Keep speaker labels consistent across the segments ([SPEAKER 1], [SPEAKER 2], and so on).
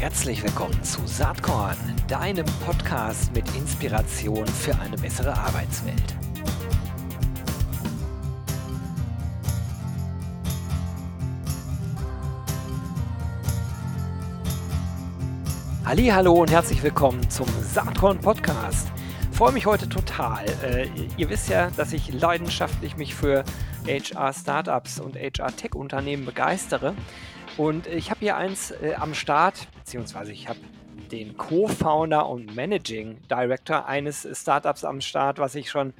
[SPEAKER 1] Herzlich willkommen zu Saatkorn, deinem Podcast mit Inspiration für eine bessere Arbeitswelt. Hallo und herzlich willkommen zum Saatkorn Podcast. Ich freue mich heute total. Äh, ihr wisst ja, dass ich leidenschaftlich mich für HR Startups und HR Tech Unternehmen begeistere. Und ich habe hier eins äh, am Start, beziehungsweise ich habe den Co-Founder und Managing Director eines Startups am Start, was ich schon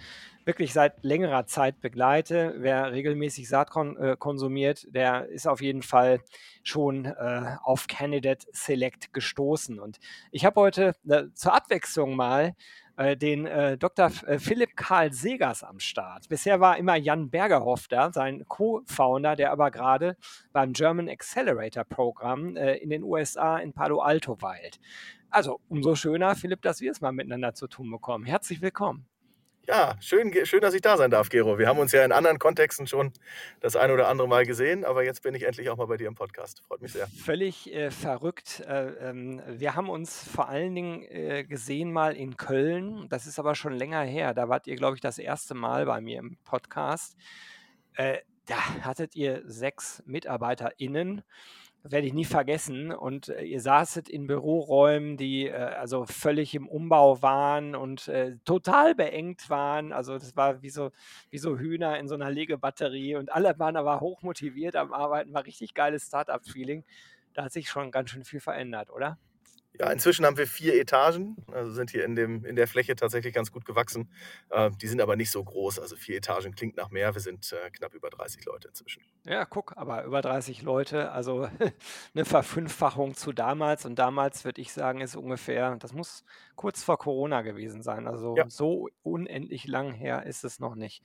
[SPEAKER 1] wirklich seit längerer Zeit begleite. Wer regelmäßig Saatkorn äh, konsumiert, der ist auf jeden Fall schon äh, auf Candidate Select gestoßen. Und ich habe heute äh, zur Abwechslung mal äh, den äh, Dr. Äh, Philipp Karl Segers am Start. Bisher war immer Jan Bergerhoff da, sein Co-Founder, der aber gerade beim German Accelerator Programm äh, in den USA in Palo Alto weilt. Also umso schöner, Philipp, dass wir es mal miteinander zu tun bekommen. Herzlich willkommen.
[SPEAKER 2] Ja, schön, schön, dass ich da sein darf, Gero. Wir haben uns ja in anderen Kontexten schon das ein oder andere Mal gesehen, aber jetzt bin ich endlich auch mal bei dir im Podcast. Freut mich sehr.
[SPEAKER 1] Völlig äh, verrückt. Äh, ähm, wir haben uns vor allen Dingen äh, gesehen mal in Köln. Das ist aber schon länger her. Da wart ihr, glaube ich, das erste Mal bei mir im Podcast. Äh, da hattet ihr sechs MitarbeiterInnen werde ich nie vergessen. Und äh, ihr saßet in Büroräumen, die äh, also völlig im Umbau waren und äh, total beengt waren. Also das war wie so, wie so Hühner in so einer Legebatterie und alle waren aber hochmotiviert am Arbeiten. War richtig geiles Startup-Feeling. Da hat sich schon ganz schön viel verändert, oder?
[SPEAKER 2] Ja, inzwischen haben wir vier Etagen, also sind hier in, dem, in der Fläche tatsächlich ganz gut gewachsen. Äh, die sind aber nicht so groß, also vier Etagen klingt nach mehr. Wir sind äh, knapp über 30 Leute inzwischen.
[SPEAKER 1] Ja, guck, aber über 30 Leute, also eine Verfünffachung zu damals. Und damals würde ich sagen, ist ungefähr, das muss kurz vor Corona gewesen sein. Also ja. so unendlich lang her ist es noch nicht.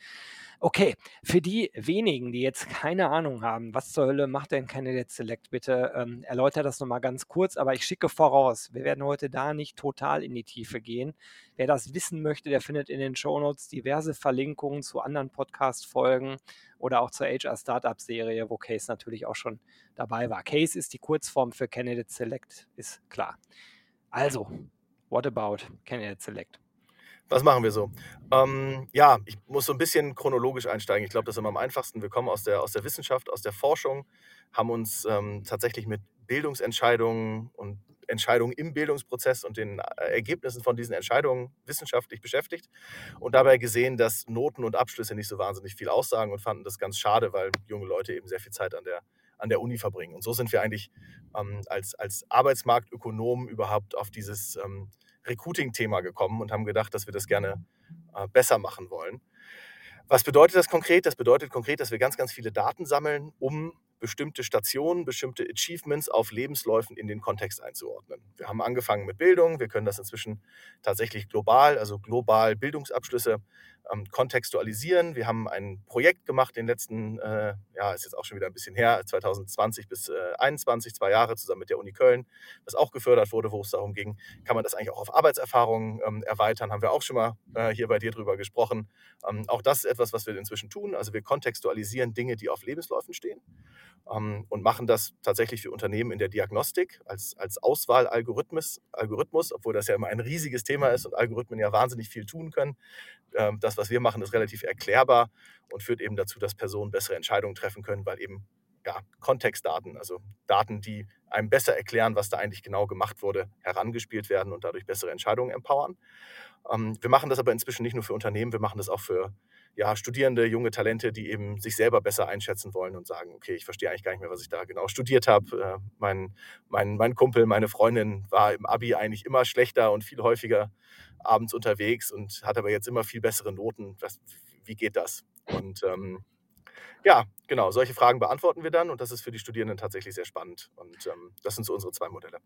[SPEAKER 1] Okay, für die wenigen, die jetzt keine Ahnung haben, was zur Hölle macht denn Candidate Select, bitte ähm, erläutert das nochmal ganz kurz, aber ich schicke voraus, wir werden heute da nicht total in die Tiefe gehen. Wer das wissen möchte, der findet in den Shownotes diverse Verlinkungen zu anderen Podcast-Folgen oder auch zur HR Startup-Serie, wo Case natürlich auch schon dabei war. Case ist die Kurzform für Candidate Select, ist klar. Also, what about Candidate Select?
[SPEAKER 2] Was machen wir so? Ähm, ja, ich muss so ein bisschen chronologisch einsteigen. Ich glaube, das ist immer am einfachsten. Wir kommen aus der, aus der Wissenschaft, aus der Forschung, haben uns ähm, tatsächlich mit Bildungsentscheidungen und Entscheidungen im Bildungsprozess und den äh, Ergebnissen von diesen Entscheidungen wissenschaftlich beschäftigt und dabei gesehen, dass Noten und Abschlüsse nicht so wahnsinnig viel aussagen und fanden das ganz schade, weil junge Leute eben sehr viel Zeit an der, an der Uni verbringen. Und so sind wir eigentlich ähm, als, als Arbeitsmarktökonomen überhaupt auf dieses ähm, Recruiting-Thema gekommen und haben gedacht, dass wir das gerne äh, besser machen wollen. Was bedeutet das konkret? Das bedeutet konkret, dass wir ganz, ganz viele Daten sammeln, um bestimmte Stationen, bestimmte Achievements auf Lebensläufen in den Kontext einzuordnen. Wir haben angefangen mit Bildung, wir können das inzwischen tatsächlich global, also global Bildungsabschlüsse ähm, kontextualisieren. Wir haben ein Projekt gemacht, den letzten, äh, ja, ist jetzt auch schon wieder ein bisschen her, 2020 bis 2021, äh, zwei Jahre zusammen mit der Uni Köln, das auch gefördert wurde, wo es darum ging, kann man das eigentlich auch auf Arbeitserfahrungen ähm, erweitern, haben wir auch schon mal äh, hier bei dir drüber gesprochen. Ähm, auch das ist etwas, was wir inzwischen tun. Also wir kontextualisieren Dinge, die auf Lebensläufen stehen und machen das tatsächlich für Unternehmen in der Diagnostik als, als Auswahlalgorithmus, Algorithmus, obwohl das ja immer ein riesiges Thema ist und Algorithmen ja wahnsinnig viel tun können. Ähm, das, was wir machen, ist relativ erklärbar und führt eben dazu, dass Personen bessere Entscheidungen treffen können, weil eben ja, Kontextdaten, also Daten, die einem besser erklären, was da eigentlich genau gemacht wurde, herangespielt werden und dadurch bessere Entscheidungen empowern. Ähm, wir machen das aber inzwischen nicht nur für Unternehmen, wir machen das auch für ja, Studierende, junge Talente, die eben sich selber besser einschätzen wollen und sagen, okay, ich verstehe eigentlich gar nicht mehr, was ich da genau studiert habe. Äh, mein, mein, mein Kumpel, meine Freundin war im Abi eigentlich immer schlechter und viel häufiger abends unterwegs und hat aber jetzt immer viel bessere Noten. Was, wie geht das? Und ähm, ja, genau, solche Fragen beantworten wir dann und das ist für die Studierenden tatsächlich sehr spannend. Und ähm, das sind so unsere zwei Modelle.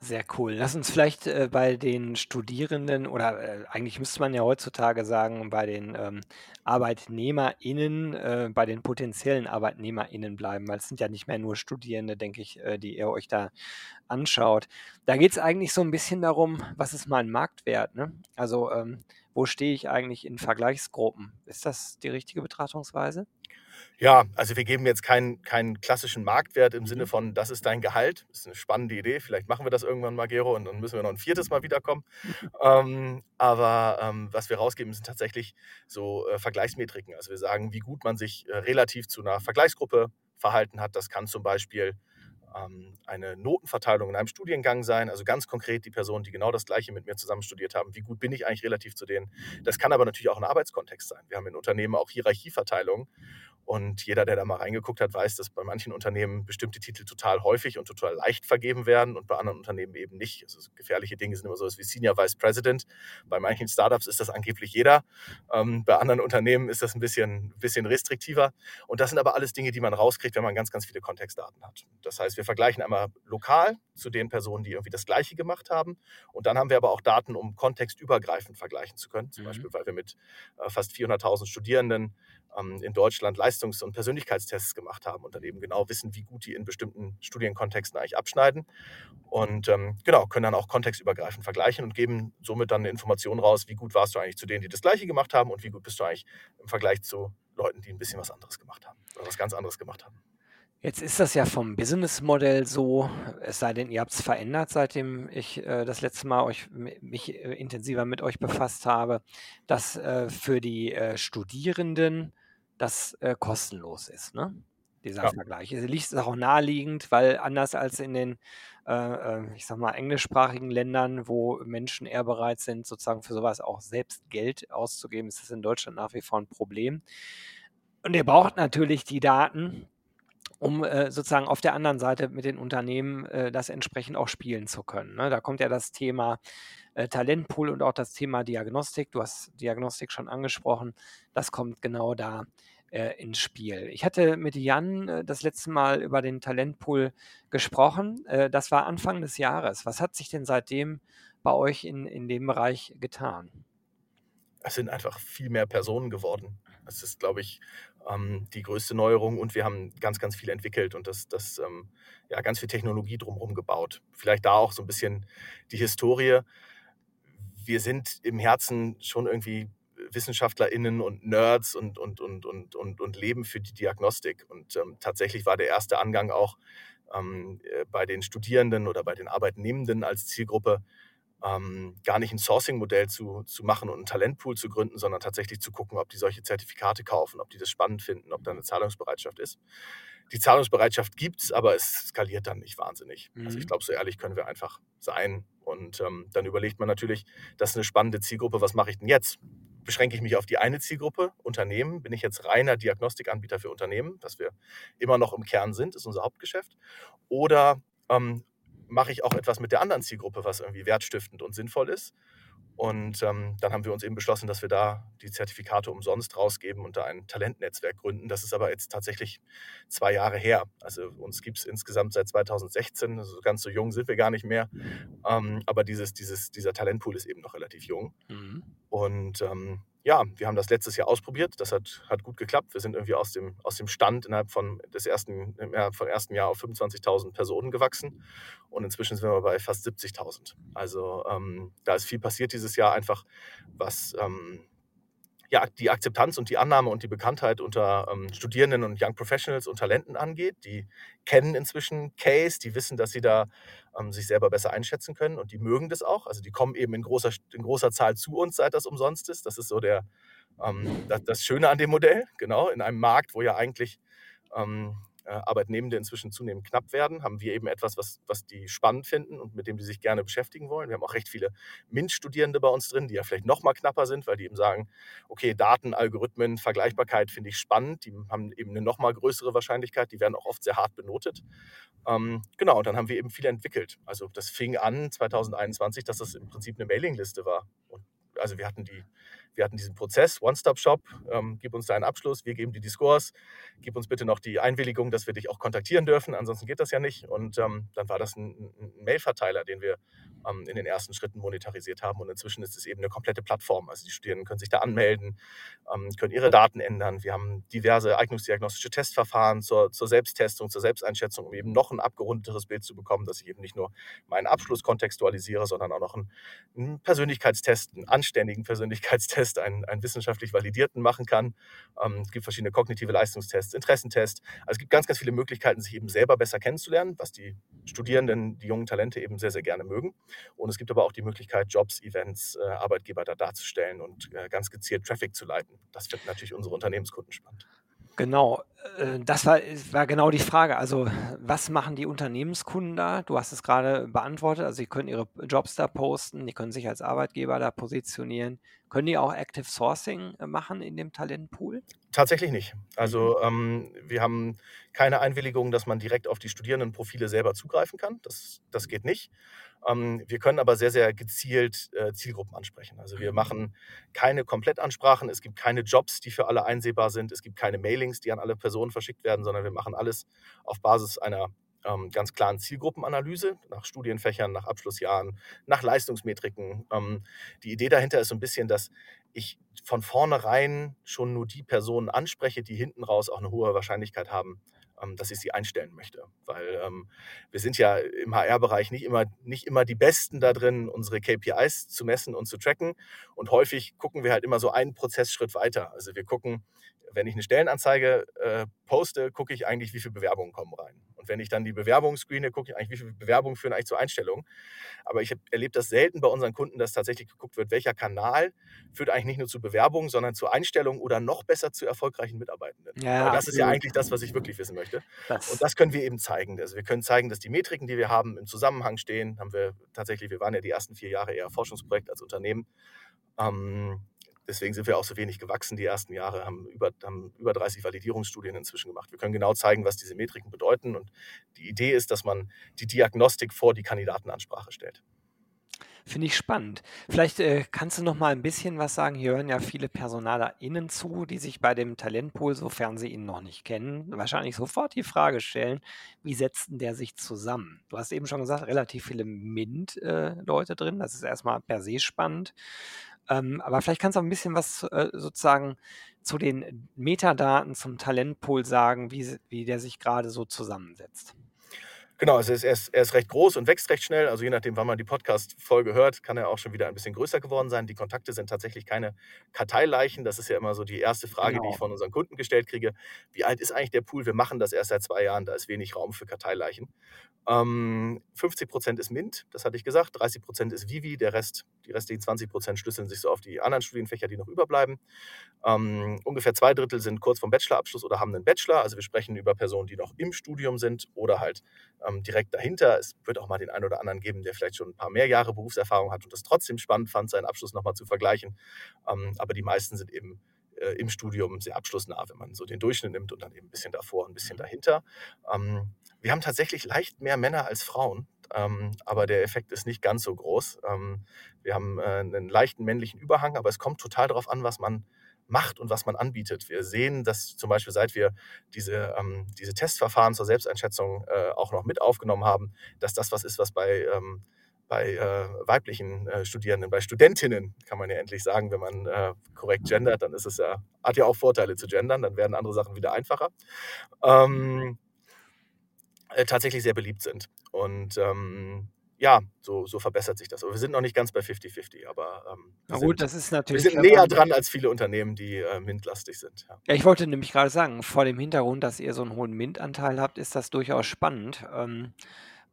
[SPEAKER 1] Sehr cool. Lass uns vielleicht äh, bei den Studierenden oder äh, eigentlich müsste man ja heutzutage sagen, bei den ähm, ArbeitnehmerInnen, äh, bei den potenziellen ArbeitnehmerInnen bleiben, weil es sind ja nicht mehr nur Studierende, denke ich, äh, die ihr euch da anschaut. Da geht es eigentlich so ein bisschen darum, was ist mein Marktwert? Ne? Also, ähm, wo stehe ich eigentlich in Vergleichsgruppen? Ist das die richtige Betrachtungsweise?
[SPEAKER 2] Ja, also wir geben jetzt keinen, keinen klassischen Marktwert im Sinne
[SPEAKER 1] Mhm.
[SPEAKER 2] von, das ist dein Gehalt. Das ist eine spannende Idee. Vielleicht machen wir das irgendwann mal, Gero, und dann müssen wir noch ein viertes Mal wiederkommen. Ähm, aber ähm, was wir rausgeben, sind tatsächlich so äh, Vergleichsmetriken. Also wir sagen, wie gut man sich äh, relativ zu einer Vergleichsgruppe verhalten hat. Das kann zum Beispiel eine Notenverteilung in einem Studiengang sein. Also ganz konkret die Personen, die genau das Gleiche mit mir zusammen studiert haben. Wie gut bin ich eigentlich relativ zu denen? Das kann aber natürlich auch ein Arbeitskontext sein. Wir haben in Unternehmen auch Hierarchieverteilungen. Und jeder, der da mal reingeguckt hat, weiß, dass bei manchen Unternehmen bestimmte Titel total häufig und total leicht vergeben werden und bei anderen Unternehmen eben nicht. Also so gefährliche Dinge sind immer so wie Senior Vice President. Bei manchen Startups ist das angeblich jeder. Ähm, bei anderen Unternehmen ist das ein bisschen, bisschen restriktiver. Und das sind aber alles Dinge, die man rauskriegt, wenn man ganz, ganz viele Kontextdaten hat. Das heißt, wir vergleichen einmal lokal zu den Personen, die irgendwie das Gleiche gemacht haben. Und dann haben wir aber auch Daten, um kontextübergreifend vergleichen zu können. Zum
[SPEAKER 1] Mhm.
[SPEAKER 2] Beispiel, weil wir mit äh, fast 400.000 Studierenden ähm, in Deutschland Leistungs- und Persönlichkeitstests gemacht haben und dann eben genau wissen, wie gut die in bestimmten Studienkontexten eigentlich abschneiden. Und ähm, genau, können dann auch kontextübergreifend vergleichen und geben somit dann eine Information raus, wie gut warst du eigentlich zu denen, die das Gleiche gemacht haben und wie gut bist du eigentlich im Vergleich zu Leuten, die ein bisschen was anderes gemacht haben oder was ganz anderes gemacht haben.
[SPEAKER 1] Jetzt ist das ja vom Businessmodell so, es sei denn, ihr habt es verändert, seitdem ich äh, das letzte Mal euch, mich äh, intensiver mit euch befasst habe, dass äh, für die äh, Studierenden das äh, kostenlos ist, ne? dieser
[SPEAKER 2] Ja.
[SPEAKER 1] Vergleich. Es liegt auch naheliegend, weil anders als in den, äh, ich sag mal, englischsprachigen Ländern, wo Menschen eher bereit sind, sozusagen für sowas auch selbst Geld auszugeben, ist das in Deutschland nach wie vor ein Problem. Und ihr braucht natürlich die Daten, um äh, sozusagen auf der anderen Seite mit den Unternehmen äh, das entsprechend auch spielen zu können. Ne? Da kommt ja das Thema äh, Talentpool und auch das Thema Diagnostik. Du hast Diagnostik schon angesprochen. Das kommt genau da äh, ins Spiel. Ich hatte mit Jan äh, das letzte Mal über den Talentpool gesprochen. Äh, das war Anfang des Jahres. Was hat sich denn seitdem bei euch in, in dem Bereich getan?
[SPEAKER 2] Es sind einfach viel mehr Personen geworden. Das ist, glaube ich, ähm, die größte Neuerung und wir haben ganz, ganz viel entwickelt und das, das ähm, ja, ganz viel Technologie drumherum gebaut. Vielleicht da auch so ein bisschen die Historie. Wir sind im Herzen schon irgendwie WissenschaftlerInnen und Nerds und, und, und, und, und, und leben für die Diagnostik. Und ähm, tatsächlich war der erste Angang auch ähm, äh, bei den Studierenden oder bei den Arbeitnehmenden als Zielgruppe ähm, gar nicht ein Sourcing-Modell zu, zu machen und einen Talentpool zu gründen, sondern tatsächlich zu gucken, ob die solche Zertifikate kaufen, ob die das spannend finden, ob da eine Zahlungsbereitschaft ist. Die Zahlungsbereitschaft gibt es, aber es skaliert dann nicht wahnsinnig. Mhm. Also ich glaube, so ehrlich können wir einfach sein. Und ähm, dann überlegt man natürlich, das ist eine spannende Zielgruppe, was mache ich denn jetzt? Beschränke ich mich auf die eine Zielgruppe, Unternehmen? Bin ich jetzt reiner Diagnostikanbieter für Unternehmen, was wir immer noch im Kern sind, ist unser Hauptgeschäft? Oder ähm, mache ich auch etwas mit der anderen Zielgruppe, was irgendwie wertstiftend und sinnvoll ist. Und ähm, dann haben wir uns eben beschlossen, dass wir da die Zertifikate umsonst rausgeben und da ein Talentnetzwerk gründen. Das ist aber jetzt tatsächlich zwei Jahre her. Also uns gibt es insgesamt seit 2016, also ganz so jung sind wir gar nicht mehr. Ähm, aber dieses, dieses, dieser Talentpool ist eben noch relativ jung. Mhm. Und ähm, ja, wir haben das letztes Jahr ausprobiert. Das hat, hat gut geklappt. Wir sind irgendwie aus dem, aus dem Stand innerhalb von des ersten, vom ersten Jahr auf 25.000 Personen gewachsen. Und inzwischen sind wir bei fast 70.000. Also ähm, da ist viel passiert dieses Jahr einfach, was ähm, ja, die Akzeptanz und die Annahme und die Bekanntheit unter ähm, Studierenden und Young Professionals und Talenten angeht. Die kennen inzwischen Case, die wissen, dass sie da ähm, sich selber besser einschätzen können und die mögen das auch. Also die kommen eben in großer, in großer Zahl zu uns, seit das umsonst ist. Das ist so der, ähm, das, das, Schöne an dem Modell, genau, in einem Markt, wo ja eigentlich ähm, äh, Arbeitnehmende inzwischen zunehmend knapp werden, haben wir eben etwas, was, was die spannend finden und mit dem die sich gerne beschäftigen wollen. Wir haben auch recht viele MINT-Studierende bei uns drin, die ja vielleicht noch mal knapper sind, weil die eben sagen, okay, Daten, Algorithmen, Vergleichbarkeit finde ich spannend, die haben eben eine noch mal größere Wahrscheinlichkeit, die werden auch oft sehr hart benotet. Ähm, genau, und dann haben wir eben viel entwickelt. Also das fing an 2021, dass das im Prinzip eine Mailingliste war. Und also wir hatten die wir hatten diesen Prozess, One-Stop-Shop, ähm, gib uns deinen Abschluss, wir geben dir die Scores, gib uns bitte noch die Einwilligung, dass wir dich auch kontaktieren dürfen, ansonsten geht das ja nicht. Und ähm, dann war das ein, ein Mail-Verteiler, den wir ähm, in den ersten Schritten monetarisiert haben. Und inzwischen ist es eben eine komplette Plattform. Also die Studierenden können sich da anmelden, ähm, können ihre Daten ändern. Wir haben diverse eignungsdiagnostische Testverfahren zur, zur Selbsttestung, zur Selbsteinschätzung, um eben noch ein abgerundeteres Bild zu bekommen, dass ich eben nicht nur meinen Abschluss kontextualisiere, sondern auch noch einen, einen Persönlichkeitstest, einen anständigen Persönlichkeitstest, einen, einen wissenschaftlich validierten machen kann. Ähm, es gibt verschiedene kognitive Leistungstests, Interessentests. Also es gibt ganz, ganz viele Möglichkeiten, sich eben selber besser kennenzulernen, was die Studierenden, die jungen Talente eben sehr, sehr gerne mögen. Und es gibt aber auch die Möglichkeit, Jobs, Events, äh, Arbeitgeber da darzustellen und äh, ganz gezielt Traffic zu leiten. Das finden natürlich unsere Unternehmenskunden spannend.
[SPEAKER 1] Genau, äh, das war, war genau die Frage. Also, was machen die Unternehmenskunden da? Du hast es gerade beantwortet. Also, sie können ihre Jobs da posten, die können sich als Arbeitgeber da positionieren. Können die auch Active Sourcing äh, machen in dem Talentpool?
[SPEAKER 2] Tatsächlich nicht. Also ähm, wir haben keine Einwilligung, dass man direkt auf die Studierendenprofile selber zugreifen kann. Das, das geht nicht. Ähm, wir können aber sehr, sehr gezielt äh, Zielgruppen ansprechen. Also wir machen keine Komplettansprachen, es gibt keine Jobs, die für alle einsehbar sind, es gibt keine Mailings, die an alle Personen verschickt werden, sondern wir machen alles auf Basis einer ähm, ganz klaren Zielgruppenanalyse nach Studienfächern, nach Abschlussjahren, nach Leistungsmetriken. Ähm, die Idee dahinter ist so ein bisschen, dass ich von vornherein schon nur die Personen anspreche, die hinten raus auch eine hohe Wahrscheinlichkeit haben, ähm, dass ich sie einstellen möchte. Weil ähm, wir sind ja im HR-Bereich nicht immer, nicht immer die Besten da drin, unsere KPIs zu messen und zu tracken. Und häufig gucken wir halt immer so einen Prozessschritt weiter. Also wir gucken, wenn ich eine Stellenanzeige äh, poste, gucke ich eigentlich, wie viele Bewerbungen kommen rein. Und wenn ich dann die Bewerbungen screene, gucke ich eigentlich, wie viele Bewerbungen führen eigentlich zur Einstellung. Aber ich erlebe das selten bei unseren Kunden, dass tatsächlich geguckt wird, welcher Kanal führt eigentlich nicht nur zu Bewerbungen, sondern zu Einstellungen oder noch besser zu erfolgreichen Mitarbeitenden. Ja, das ist ja eigentlich das, was ich wirklich wissen möchte. Das. Und das können wir eben zeigen. Also wir können zeigen, dass die Metriken, die wir haben, im Zusammenhang stehen. Haben wir tatsächlich, wir waren ja die ersten vier Jahre eher Forschungsprojekt als Unternehmen. Ähm, Deswegen sind wir auch so wenig gewachsen die ersten Jahre, haben über, haben über 30 Validierungsstudien inzwischen gemacht. Wir können genau zeigen, was diese Metriken bedeuten. Und die Idee ist, dass man die Diagnostik vor die Kandidatenansprache stellt.
[SPEAKER 1] Finde ich spannend. Vielleicht äh, kannst du noch mal ein bisschen was sagen. Hier hören ja viele PersonalerInnen zu, die sich bei dem Talentpool, sofern sie ihn noch nicht kennen, wahrscheinlich sofort die Frage stellen, wie setzt denn der sich zusammen? Du hast eben schon gesagt, relativ viele MINT-Leute äh, drin. Das ist erstmal per se spannend. Ähm, aber vielleicht kannst du auch ein bisschen was äh, sozusagen zu den Metadaten zum Talentpool sagen, wie, wie der sich gerade so zusammensetzt.
[SPEAKER 2] Genau, also er ist, er ist recht groß und wächst recht schnell. Also je nachdem, wann man die Podcast-Folge hört, kann er auch schon wieder ein bisschen größer geworden sein. Die Kontakte sind tatsächlich keine Karteileichen. Das ist ja immer so die erste Frage, genau. die ich von unseren Kunden gestellt kriege. Wie alt ist eigentlich der Pool? Wir machen das erst seit zwei Jahren. Da ist wenig Raum für Karteileichen. Ähm, 50 Prozent ist MINT, das hatte ich gesagt. 30 Prozent ist Vivi. Der Rest, die restlichen 20 Prozent schlüsseln sich so auf die anderen Studienfächer, die noch überbleiben. Ähm, ungefähr zwei Drittel sind kurz vom Bachelorabschluss oder haben einen Bachelor. Also wir sprechen über Personen, die noch im Studium sind oder halt ähm, direkt dahinter. Es wird auch mal den einen oder anderen geben, der vielleicht schon ein paar mehr Jahre Berufserfahrung hat und es trotzdem spannend fand, seinen Abschluss nochmal zu vergleichen. Ähm, aber die meisten sind eben äh, im Studium sehr abschlussnah, wenn man so den Durchschnitt nimmt und dann eben ein bisschen davor, ein bisschen dahinter. Ähm, wir haben tatsächlich leicht mehr Männer als Frauen. Ähm, aber der Effekt ist nicht ganz so groß. Ähm, wir haben äh, einen leichten männlichen Überhang, aber es kommt total darauf an, was man macht und was man anbietet. Wir sehen, dass zum Beispiel seit wir diese, ähm, diese Testverfahren zur Selbsteinschätzung äh, auch noch mit aufgenommen haben, dass das was ist, was bei, ähm, bei äh, weiblichen äh, Studierenden, bei Studentinnen, kann man ja endlich sagen, wenn man äh, korrekt gendert, dann ist es ja, hat ja auch Vorteile zu gendern, dann werden andere Sachen wieder einfacher. Ähm, äh, tatsächlich sehr beliebt sind. Und ähm, ja, so, so verbessert sich das. Aber wir sind noch nicht ganz bei 50-50, aber ähm,
[SPEAKER 1] Na gut, sind, das ist natürlich.
[SPEAKER 2] Wir sind näher dran als viele Unternehmen, die äh, MINT-lastig sind.
[SPEAKER 1] Ja. ja. ich wollte nämlich gerade sagen, vor dem Hintergrund, dass ihr so einen hohen MINT-Anteil habt, ist das durchaus spannend. Ähm,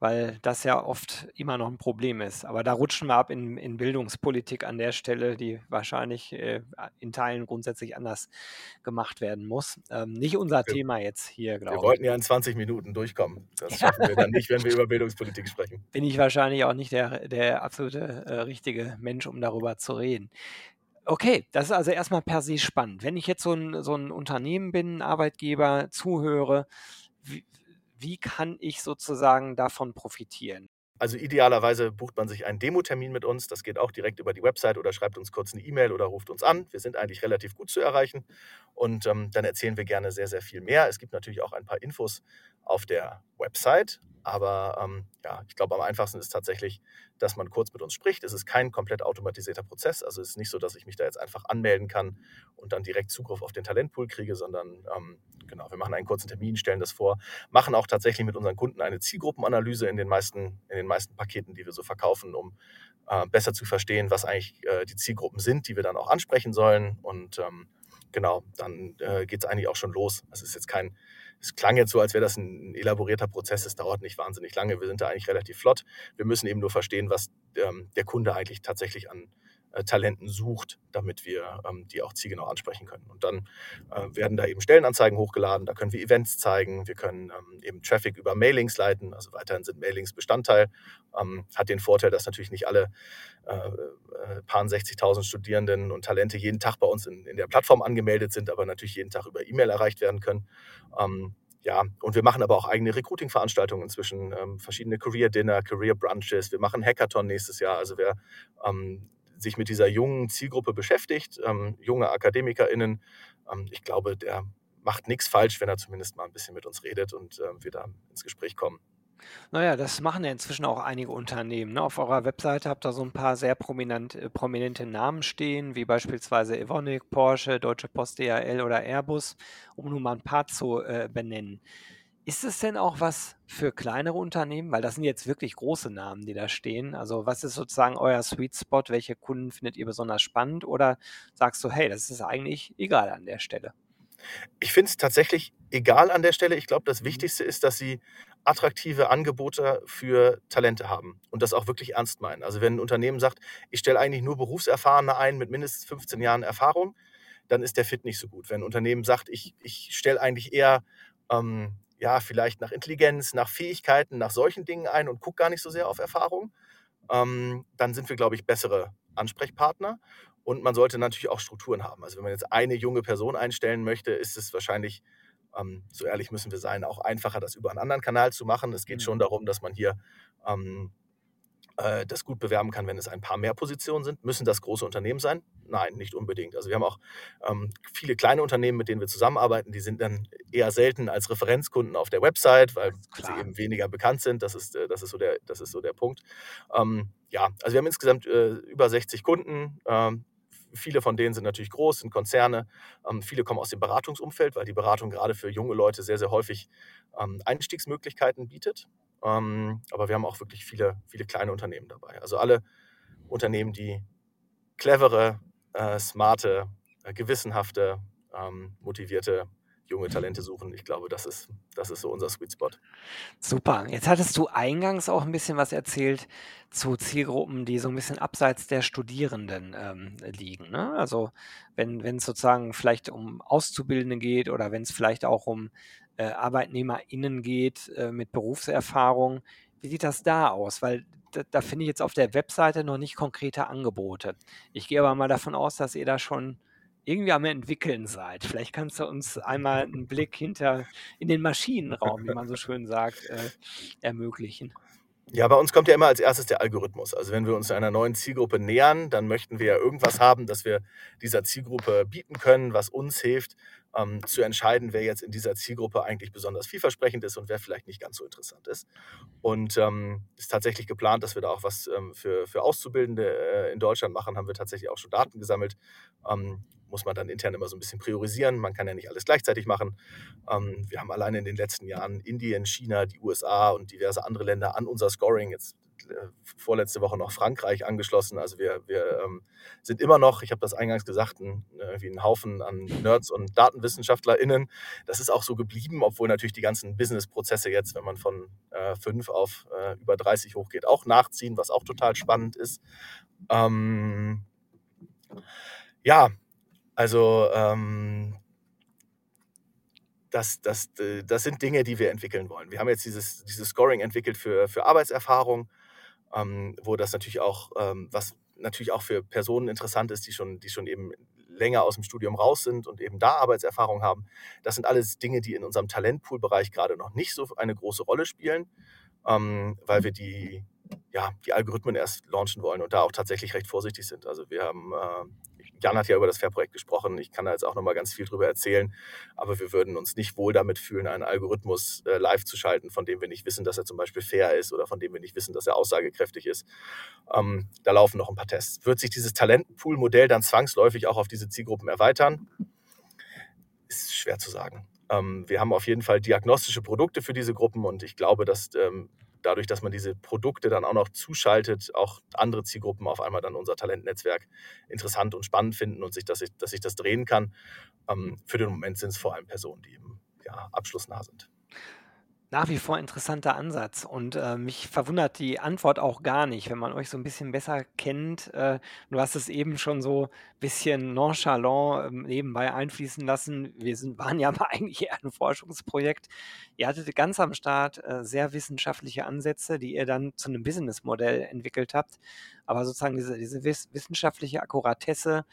[SPEAKER 1] weil das ja oft immer noch ein Problem ist. Aber da rutschen wir ab in, in Bildungspolitik an der Stelle, die wahrscheinlich äh, in Teilen grundsätzlich anders gemacht werden muss. Ähm, nicht unser wir, Thema jetzt hier,
[SPEAKER 2] glaube ich. Wir wollten ja in 20 Minuten durchkommen. Das schaffen wir dann nicht, wenn wir über Bildungspolitik sprechen.
[SPEAKER 1] Bin ich wahrscheinlich auch nicht der, der absolute äh, richtige Mensch, um darüber zu reden. Okay, das ist also erstmal per se spannend. Wenn ich jetzt so ein, so ein Unternehmen bin, Arbeitgeber, zuhöre, wie, wie kann ich sozusagen davon profitieren?
[SPEAKER 2] Also idealerweise bucht man sich einen Demo-Termin mit uns. Das geht auch direkt über die Website oder schreibt uns kurz eine E-Mail oder ruft uns an. Wir sind eigentlich relativ gut zu erreichen und ähm, dann erzählen wir gerne sehr, sehr viel mehr. Es gibt natürlich auch ein paar Infos auf der Website Aber ähm, ja, ich glaube, am einfachsten ist tatsächlich, dass man kurz mit uns spricht. Es ist kein komplett automatisierter Prozess. Also es ist nicht so, dass ich mich da jetzt einfach anmelden kann und dann direkt Zugriff auf den Talentpool kriege, sondern ähm, genau, wir machen einen kurzen Termin, stellen das vor, machen auch tatsächlich mit unseren Kunden eine Zielgruppenanalyse in den meisten, in den meisten Paketen, die wir so verkaufen, um äh, besser zu verstehen, was eigentlich äh, die Zielgruppen sind, die wir dann auch ansprechen sollen. Und ähm, genau, dann äh, geht es eigentlich auch schon los. Es ist jetzt kein es klang jetzt so, als wäre das ein elaborierter Prozess. Es dauert nicht wahnsinnig lange. Wir sind da eigentlich relativ flott. Wir müssen eben nur verstehen, was ähm, der Kunde eigentlich tatsächlich an Talenten sucht, damit wir ähm, die auch zielgenau ansprechen können. Und dann äh, werden da eben Stellenanzeigen hochgeladen, da können wir Events zeigen, wir können ähm, eben Traffic über Mailings leiten, also weiterhin sind Mailings Bestandteil. Ähm, hat den Vorteil, dass natürlich nicht alle äh, äh paar 60.000 Studierenden und Talente jeden Tag bei uns in, in der Plattform angemeldet sind, aber natürlich jeden Tag über E-Mail erreicht werden können. Ähm, ja, und wir machen aber auch eigene Recruiting-Veranstaltungen inzwischen, ähm, verschiedene Career Dinner, Career Brunches. Wir machen Hackathon nächstes Jahr. Also wer ähm, sich mit dieser jungen Zielgruppe beschäftigt, ähm, junge AkademikerInnen, ähm, ich glaube, der macht nichts falsch, wenn er zumindest mal ein bisschen mit uns redet und äh, wir da ins Gespräch kommen.
[SPEAKER 1] Naja, das machen ja inzwischen auch einige Unternehmen. Ne? Auf eurer Webseite habt ihr so ein paar sehr prominent, äh, prominente Namen stehen, wie beispielsweise Evonik, Porsche, Deutsche Post DHL oder Airbus, um nur mal ein paar zu äh, benennen. Ist es denn auch was für kleinere Unternehmen? Weil das sind jetzt wirklich große Namen, die da stehen. Also was ist sozusagen euer Sweet Spot? Welche Kunden findet ihr besonders spannend? Oder sagst du, hey, das ist eigentlich egal an der Stelle?
[SPEAKER 2] Ich finde es tatsächlich egal an der Stelle. Ich glaube, das mhm. Wichtigste ist, dass sie attraktive Angebote für Talente haben und das auch wirklich ernst meinen. Also wenn ein Unternehmen sagt, ich stelle eigentlich nur Berufserfahrene ein mit mindestens 15 Jahren Erfahrung, dann ist der Fit nicht so gut. Wenn ein Unternehmen sagt, ich, ich stelle eigentlich eher ähm, ja, vielleicht nach Intelligenz, nach Fähigkeiten, nach solchen Dingen ein und gucke gar nicht so sehr auf Erfahrung, ähm, dann sind wir, glaube ich, bessere Ansprechpartner. Und man sollte natürlich auch Strukturen haben. Also wenn man jetzt eine junge Person einstellen möchte, ist es wahrscheinlich, ähm, so ehrlich müssen wir sein, auch einfacher, das über einen anderen Kanal zu machen. Es geht mhm. schon darum, dass man hier ähm, äh, das gut bewerben kann, wenn es ein paar mehr Positionen sind. Müssen das große Unternehmen sein? Nein, nicht unbedingt. Also wir haben auch ähm, viele kleine Unternehmen, mit denen wir zusammenarbeiten, die sind dann eher selten als Referenzkunden auf der Website, weil sie eben weniger bekannt sind. Das ist, äh, das ist, so, der, das ist so der Punkt. Ähm, ja, also wir haben insgesamt äh, über 60 Kunden. Ähm, viele von denen sind natürlich groß, sind Konzerne. Ähm, viele kommen aus dem Beratungsumfeld, weil die Beratung gerade für junge Leute sehr, sehr häufig ähm, Einstiegsmöglichkeiten bietet. Ähm, aber wir haben auch wirklich viele, viele kleine Unternehmen dabei. Also alle Unternehmen, die clevere, äh, smarte, äh, gewissenhafte, ähm, motivierte junge Talente suchen. Ich glaube, das ist, das ist so unser Sweet Spot.
[SPEAKER 1] Super. Jetzt hattest du eingangs auch ein bisschen was erzählt zu Zielgruppen, die so ein bisschen abseits der Studierenden ähm, liegen. Ne? Also wenn es sozusagen vielleicht um Auszubildende geht oder wenn es vielleicht auch um äh, ArbeitnehmerInnen geht äh, mit Berufserfahrung. Wie sieht das da aus? Weil da, da finde ich jetzt auf der Webseite noch nicht konkrete Angebote. Ich gehe aber mal davon aus, dass ihr da schon irgendwie am entwickeln seid. Vielleicht kannst du uns einmal einen Blick hinter in den Maschinenraum, wie man so schön sagt, äh, ermöglichen.
[SPEAKER 2] Ja, bei uns kommt ja immer als erstes der Algorithmus. Also wenn wir uns einer neuen Zielgruppe nähern, dann möchten wir ja irgendwas haben, das wir dieser Zielgruppe bieten können, was uns hilft, ähm, zu entscheiden, wer jetzt in dieser Zielgruppe eigentlich besonders vielversprechend ist und wer vielleicht nicht ganz so interessant ist. Und ähm, ist tatsächlich geplant, dass wir da auch was ähm, für, für Auszubildende äh, in Deutschland machen, haben wir tatsächlich auch schon Daten gesammelt. Ähm, muss man dann intern immer so ein bisschen priorisieren. Man kann ja nicht alles gleichzeitig machen. Ähm, wir haben alleine in den letzten Jahren Indien, China, die USA und diverse andere Länder an unser Scoring jetzt vorletzte Woche noch Frankreich angeschlossen. Also wir, wir ähm, sind immer noch, ich habe das eingangs gesagt, ein, wie ein Haufen an Nerds und DatenwissenschaftlerInnen. Das ist auch so geblieben, obwohl natürlich die ganzen Business-Prozesse jetzt, wenn man von äh, fünf auf äh, über 30 hochgeht, auch nachziehen, was auch total spannend ist. Ähm, ja, also ähm, das, das, das sind Dinge, die wir entwickeln wollen. Wir haben jetzt dieses, dieses Scoring entwickelt für, für Arbeitserfahrung ähm, wo das natürlich auch, ähm, was natürlich auch für Personen interessant ist, die schon, die schon eben länger aus dem Studium raus sind und eben da Arbeitserfahrung haben. Das sind alles Dinge, die in unserem Talentpool-Bereich gerade noch nicht so eine große Rolle spielen, ähm, weil wir die, ja, die Algorithmen erst launchen wollen und da auch tatsächlich recht vorsichtig sind. Also wir haben, äh, Jan hat ja über das Fair-Projekt gesprochen. Ich kann da jetzt auch nochmal ganz viel drüber erzählen. Aber wir würden uns nicht wohl damit fühlen, einen Algorithmus äh, live zu schalten, von dem wir nicht wissen, dass er zum Beispiel fair ist oder von dem wir nicht wissen, dass er aussagekräftig ist. Ähm, da laufen noch ein paar Tests. Wird sich dieses Talentpool-Modell dann zwangsläufig auch auf diese Zielgruppen erweitern? Ist schwer zu sagen. Ähm, wir haben auf jeden Fall diagnostische Produkte für diese Gruppen und ich glaube, dass ähm, dadurch, dass man diese Produkte dann auch noch zuschaltet, auch andere Zielgruppen auf einmal dann unser Talentnetzwerk interessant und spannend finden und sich, dass, ich, dass ich das drehen kann. Ähm, für den Moment sind es vor allem Personen, die eben ja, abschlussnah sind
[SPEAKER 1] nach wie vor interessanter Ansatz und äh, mich verwundert die Antwort auch gar nicht, wenn man euch so ein bisschen besser kennt. Äh, du hast es eben schon so ein bisschen nonchalant äh, nebenbei einfließen lassen. Wir sind, waren ja mal eigentlich eher ein Forschungsprojekt. Ihr hattet ganz am Start äh, sehr wissenschaftliche Ansätze, die ihr dann zu einem Businessmodell entwickelt habt. Aber sozusagen diese, diese wissenschaftliche Akkuratesse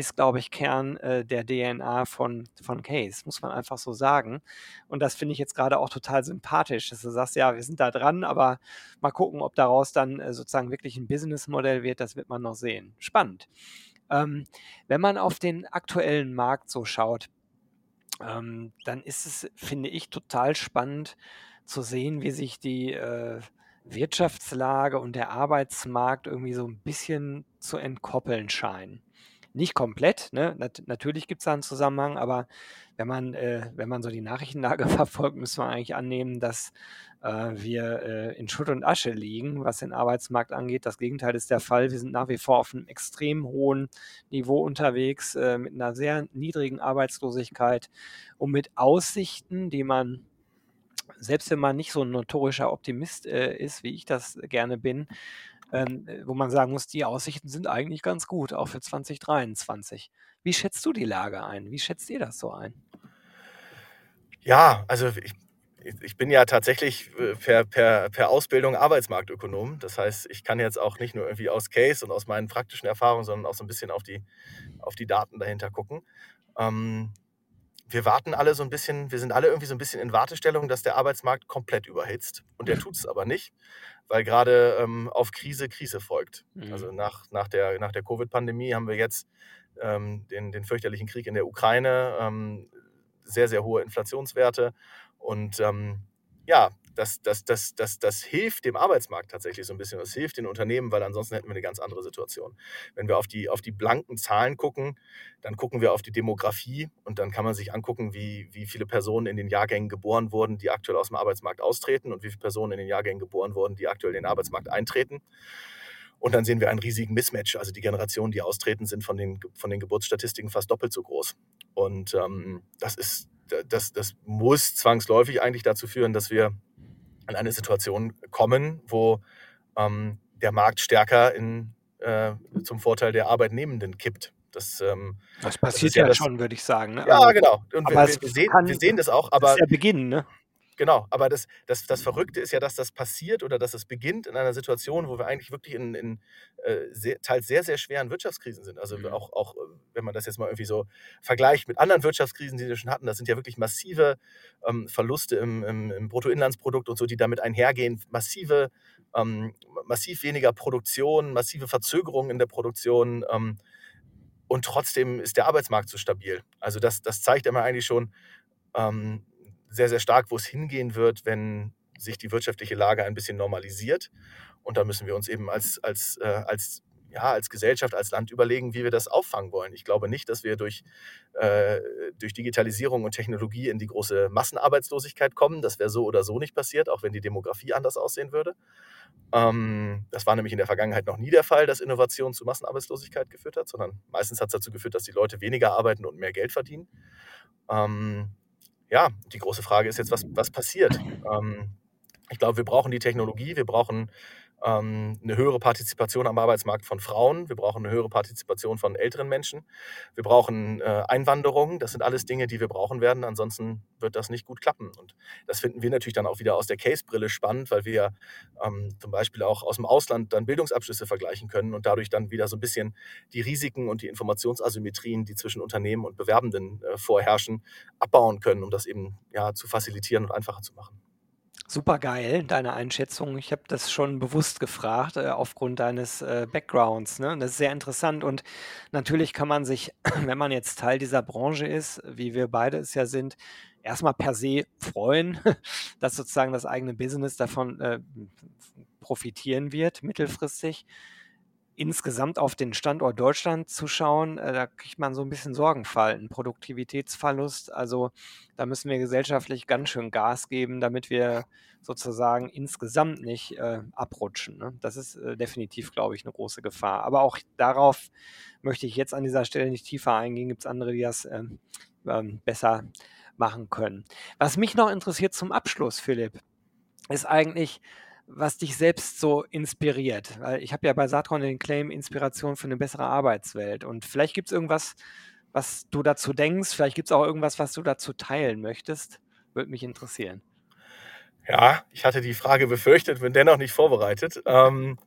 [SPEAKER 1] ist, glaube ich, Kern äh, der DNA von, von Case, muss man einfach so sagen. Und das finde ich jetzt gerade auch total sympathisch, dass du sagst, ja, wir sind da dran, aber mal gucken, ob daraus dann äh, sozusagen wirklich ein Businessmodell wird, das wird man noch sehen. Spannend. Ähm, wenn man auf den aktuellen Markt so schaut, ähm, dann ist es, finde ich, total spannend zu sehen, wie sich die äh, Wirtschaftslage und der Arbeitsmarkt irgendwie so ein bisschen zu entkoppeln scheinen. Nicht komplett, ne? Nat natürlich gibt es da einen Zusammenhang, aber wenn man, äh, wenn man so die Nachrichtenlage verfolgt, müsste man eigentlich annehmen, dass äh, wir äh, in Schutt und Asche liegen, was den Arbeitsmarkt angeht. Das Gegenteil ist der Fall. Wir sind nach wie vor auf einem extrem hohen Niveau unterwegs, äh, mit einer sehr niedrigen Arbeitslosigkeit und mit Aussichten, die man selbst wenn man nicht so ein notorischer Optimist äh, ist, wie ich das gerne bin, ähm, äh, wo man sagen muss, die Aussichten sind eigentlich ganz gut, auch für 2023. Wie schätzt du die Lage ein? Wie schätzt ihr das so ein?
[SPEAKER 2] Ja, also ich, ich bin ja tatsächlich äh, per, per, per Ausbildung Arbeitsmarktökonom. Das heißt, ich kann jetzt auch nicht nur irgendwie aus Case und aus meinen praktischen Erfahrungen, sondern auch so ein bisschen auf die, auf die Daten dahinter gucken. Ähm, wir warten alle so ein bisschen, wir sind alle irgendwie so ein bisschen in Wartestellung, dass der Arbeitsmarkt komplett überhitzt. Und der tut es aber nicht, weil gerade ähm, auf Krise Krise folgt. Mhm. Also nach, nach der, nach der Covid-Pandemie haben wir jetzt ähm, den, den fürchterlichen Krieg in der Ukraine, ähm, sehr, sehr hohe Inflationswerte. Und ähm, ja, das, das, das, das, das hilft dem Arbeitsmarkt tatsächlich so ein bisschen. Das hilft den Unternehmen, weil ansonsten hätten wir eine ganz andere Situation. Wenn wir auf die, auf die blanken Zahlen gucken, dann gucken wir auf die Demografie und dann kann man sich angucken, wie, wie viele Personen in den Jahrgängen geboren wurden, die aktuell aus dem Arbeitsmarkt austreten und wie viele Personen in den Jahrgängen geboren wurden, die aktuell in den Arbeitsmarkt eintreten. Und dann sehen wir einen riesigen Mismatch. Also die Generationen, die austreten, sind von den, von den Geburtsstatistiken fast doppelt so groß. Und ähm, das, ist, das, das muss zwangsläufig eigentlich dazu führen, dass wir an eine Situation kommen, wo ähm, der Markt stärker in, äh, zum Vorteil der Arbeitnehmenden kippt.
[SPEAKER 1] Das, ähm, das passiert das ja, das, schon, würde ich sagen. Ne?
[SPEAKER 2] Ja, also, genau. Und wir, wir, sehen, kann, wir, sehen, das auch. Aber,
[SPEAKER 1] das ist der Beginn, ne?
[SPEAKER 2] Genau, aber das, das, das Verrückte ist ja, dass das passiert oder dass es beginnt in einer Situation, wo wir eigentlich wirklich in, in äh, sehr, teils sehr, sehr schweren Wirtschaftskrisen sind. Also mhm. auch, auch, äh, wenn man das jetzt mal irgendwie so vergleicht mit anderen Wirtschaftskrisen, die wir schon hatten, das sind ja wirklich massive ähm, Verluste im, im, im, Bruttoinlandsprodukt und so, die damit einhergehen, massive, ähm, massiv weniger Produktion, massive Verzögerungen in der Produktion. Ähm, und trotzdem ist der Arbeitsmarkt so stabil. Also das, das zeigt immer eigentlich schon, ähm, sehr, sehr stark, wo es hingehen wird, wenn sich die wirtschaftliche Lage ein bisschen normalisiert. Und da müssen wir uns eben als, als, äh, als, ja, als Gesellschaft, als Land überlegen, wie wir das auffangen wollen. Ich glaube nicht, dass wir durch, äh, durch Digitalisierung und Technologie in die große Massenarbeitslosigkeit kommen. Das wäre so oder so nicht passiert, auch wenn die Demografie anders aussehen würde. Ähm, das war nämlich in der Vergangenheit noch nie der Fall, dass Innovation zu Massenarbeitslosigkeit geführt hat, sondern meistens hat es dazu geführt, dass die Leute weniger arbeiten und mehr Geld verdienen. Ähm, ja, die große Frage ist jetzt, was, was passiert? Ähm, ich glaube, wir brauchen die Technologie, wir brauchen eine höhere Partizipation am Arbeitsmarkt von Frauen, wir brauchen eine höhere Partizipation von älteren Menschen, wir brauchen äh, Einwanderung. Das sind alles Dinge, die wir brauchen werden. Ansonsten wird das nicht gut klappen. Und das finden wir natürlich dann auch wieder aus der Case-Brille spannend, weil wir ähm, zum Beispiel auch aus dem Ausland dann Bildungsabschlüsse vergleichen können und dadurch dann wieder so ein bisschen die Risiken und die Informationsasymmetrien, die zwischen Unternehmen und Bewerbenden äh, vorherrschen, abbauen können, um das eben ja, zu facilitieren und einfacher zu machen.
[SPEAKER 1] Super geil, deine Einschätzung. Ich habe das schon bewusst gefragt, äh, aufgrund deines, äh, Backgrounds, ne? Das ist sehr interessant und natürlich kann man sich, wenn man jetzt Teil dieser Branche ist, wie wir beide es ja sind, erstmal per se freuen, dass sozusagen das eigene Business davon, äh, profitieren wird mittelfristig insgesamt auf den Standort Deutschland zu schauen, äh, da kriegt man so ein bisschen Sorgenfall, 'n Produktivitätsverlust. Also, da müssen wir gesellschaftlich ganz schön Gas geben, damit wir sozusagen insgesamt nicht, äh, abrutschen, ne? Das ist, äh, definitiv, glaube ich, eine große Gefahr. Aber auch darauf möchte ich jetzt an dieser Stelle nicht tiefer eingehen. Gibt es andere, die das, ähm, besser machen können. Was mich noch interessiert zum Abschluss, Philipp, ist eigentlich was dich selbst so inspiriert? Weil ich habe ja bei Saatkorn den Claim Inspiration für eine bessere Arbeitswelt. Und vielleicht gibt es irgendwas, was du dazu denkst. Vielleicht gibt es auch irgendwas, was du dazu teilen möchtest. Würde mich interessieren.
[SPEAKER 2] Ja, ich hatte die Frage befürchtet, bin dennoch nicht vorbereitet. Ähm,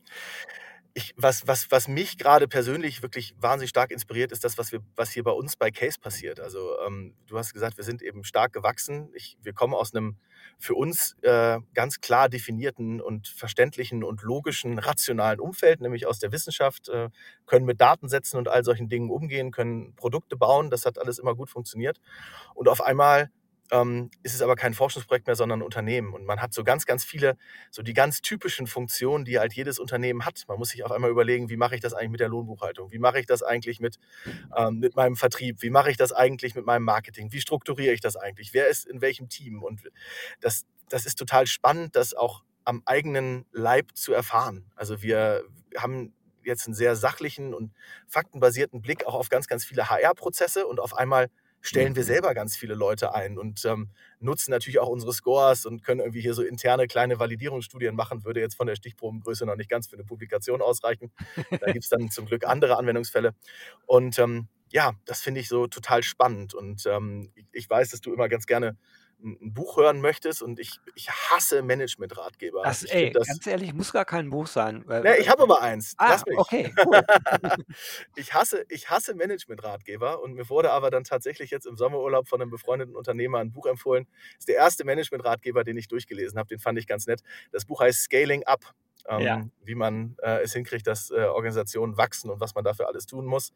[SPEAKER 2] ich, was, was, was mich gerade persönlich wirklich wahnsinnig stark inspiriert, ist das, was, wir, was hier bei uns bei Case passiert. Also ähm, du hast gesagt, wir sind eben stark gewachsen. Ich, wir kommen aus einem für uns äh, ganz klar definierten und verständlichen und logischen, rationalen Umfeld, nämlich aus der Wissenschaft, äh, können mit Datensätzen und all solchen Dingen umgehen, können Produkte bauen. Das hat alles immer gut funktioniert. Und auf einmal ähm, ist es aber kein Forschungsprojekt mehr, sondern ein Unternehmen. Und man hat so ganz, ganz viele, so die ganz typischen Funktionen, die halt jedes Unternehmen hat. Man muss sich auf einmal überlegen, wie mache ich das eigentlich mit der Lohnbuchhaltung? Wie mache ich das eigentlich mit, ähm, mit meinem Vertrieb? Wie mache ich das eigentlich mit meinem Marketing? Wie strukturiere ich das eigentlich? Wer ist in welchem Team? Und das, das ist total spannend, das auch am eigenen Leib zu erfahren. Also wir haben jetzt einen sehr sachlichen und faktenbasierten Blick auch auf ganz, ganz viele HR-Prozesse und auf einmal stellen wir mhm. selber ganz viele Leute ein und ähm, nutzen natürlich auch unsere Scores und können irgendwie hier so interne kleine Validierungsstudien machen. Würde jetzt von der Stichprobengröße noch nicht ganz für eine Publikation ausreichen. Da gibt es dann zum Glück andere Anwendungsfälle. Und ähm, ja, das finde ich so total spannend. Und ähm, ich weiß, dass du immer ganz gerne ein Buch hören möchtest und ich, ich hasse Management-Ratgeber.
[SPEAKER 1] Das, ey, das, ganz ehrlich, muss gar kein Buch sein.
[SPEAKER 2] Ne, ich habe aber eins.
[SPEAKER 1] Ah, okay. Cool.
[SPEAKER 2] ich hasse, ich hasse Management-Ratgeber und mir wurde aber dann tatsächlich jetzt im Sommerurlaub von einem befreundeten Unternehmer ein Buch empfohlen. Das ist der erste Management-Ratgeber, den ich durchgelesen habe. Den fand ich ganz nett. Das Buch heißt Scaling Up ähm, ja. wie man äh, es hinkriegt, dass äh, Organisationen wachsen und was man dafür alles tun muss.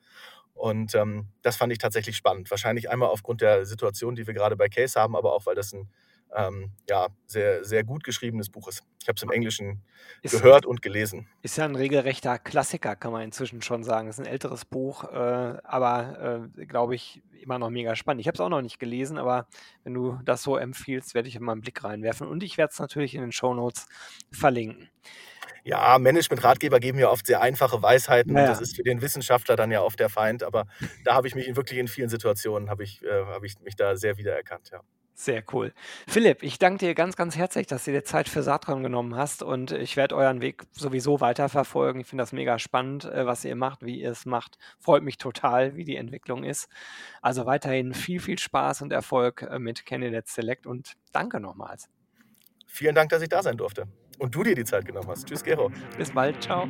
[SPEAKER 2] Und ähm, das fand ich tatsächlich spannend. Wahrscheinlich einmal aufgrund der Situation, die wir gerade bei Case haben, aber auch, weil das ein ähm, ja, sehr, sehr gut geschriebenes Buch ist. Ich habe es im Englischen ist, gehört und gelesen.
[SPEAKER 1] Ist ja ein regelrechter Klassiker, kann man inzwischen schon sagen. Es ist ein älteres Buch, äh, aber äh, glaube ich immer noch mega spannend. Ich habe es auch noch nicht gelesen, aber wenn du das so empfiehlst, werde ich mal einen Blick reinwerfen. Und ich werde es natürlich in den Show Notes verlinken.
[SPEAKER 2] Ja, Management-Ratgeber geben ja oft sehr einfache Weisheiten. Ja, Das ist für den Wissenschaftler dann ja oft der Feind. Aber da habe ich mich wirklich in vielen Situationen habe ich, äh, habe ich mich da sehr wiedererkannt. Ja.
[SPEAKER 1] Sehr cool. Philipp, ich danke dir ganz, ganz herzlich, dass du dir Zeit für Saatkorn genommen hast und ich werde euren Weg sowieso weiterverfolgen. Ich finde das mega spannend, äh, was ihr macht, wie ihr es macht. Freut mich total, wie die Entwicklung ist. Also weiterhin viel, viel Spaß und Erfolg äh, mit Candidate Select und danke nochmals.
[SPEAKER 2] Vielen Dank, dass ich da sein durfte und du dir die Zeit genommen hast. Tschüss, Gero.
[SPEAKER 1] Bis bald. Ciao.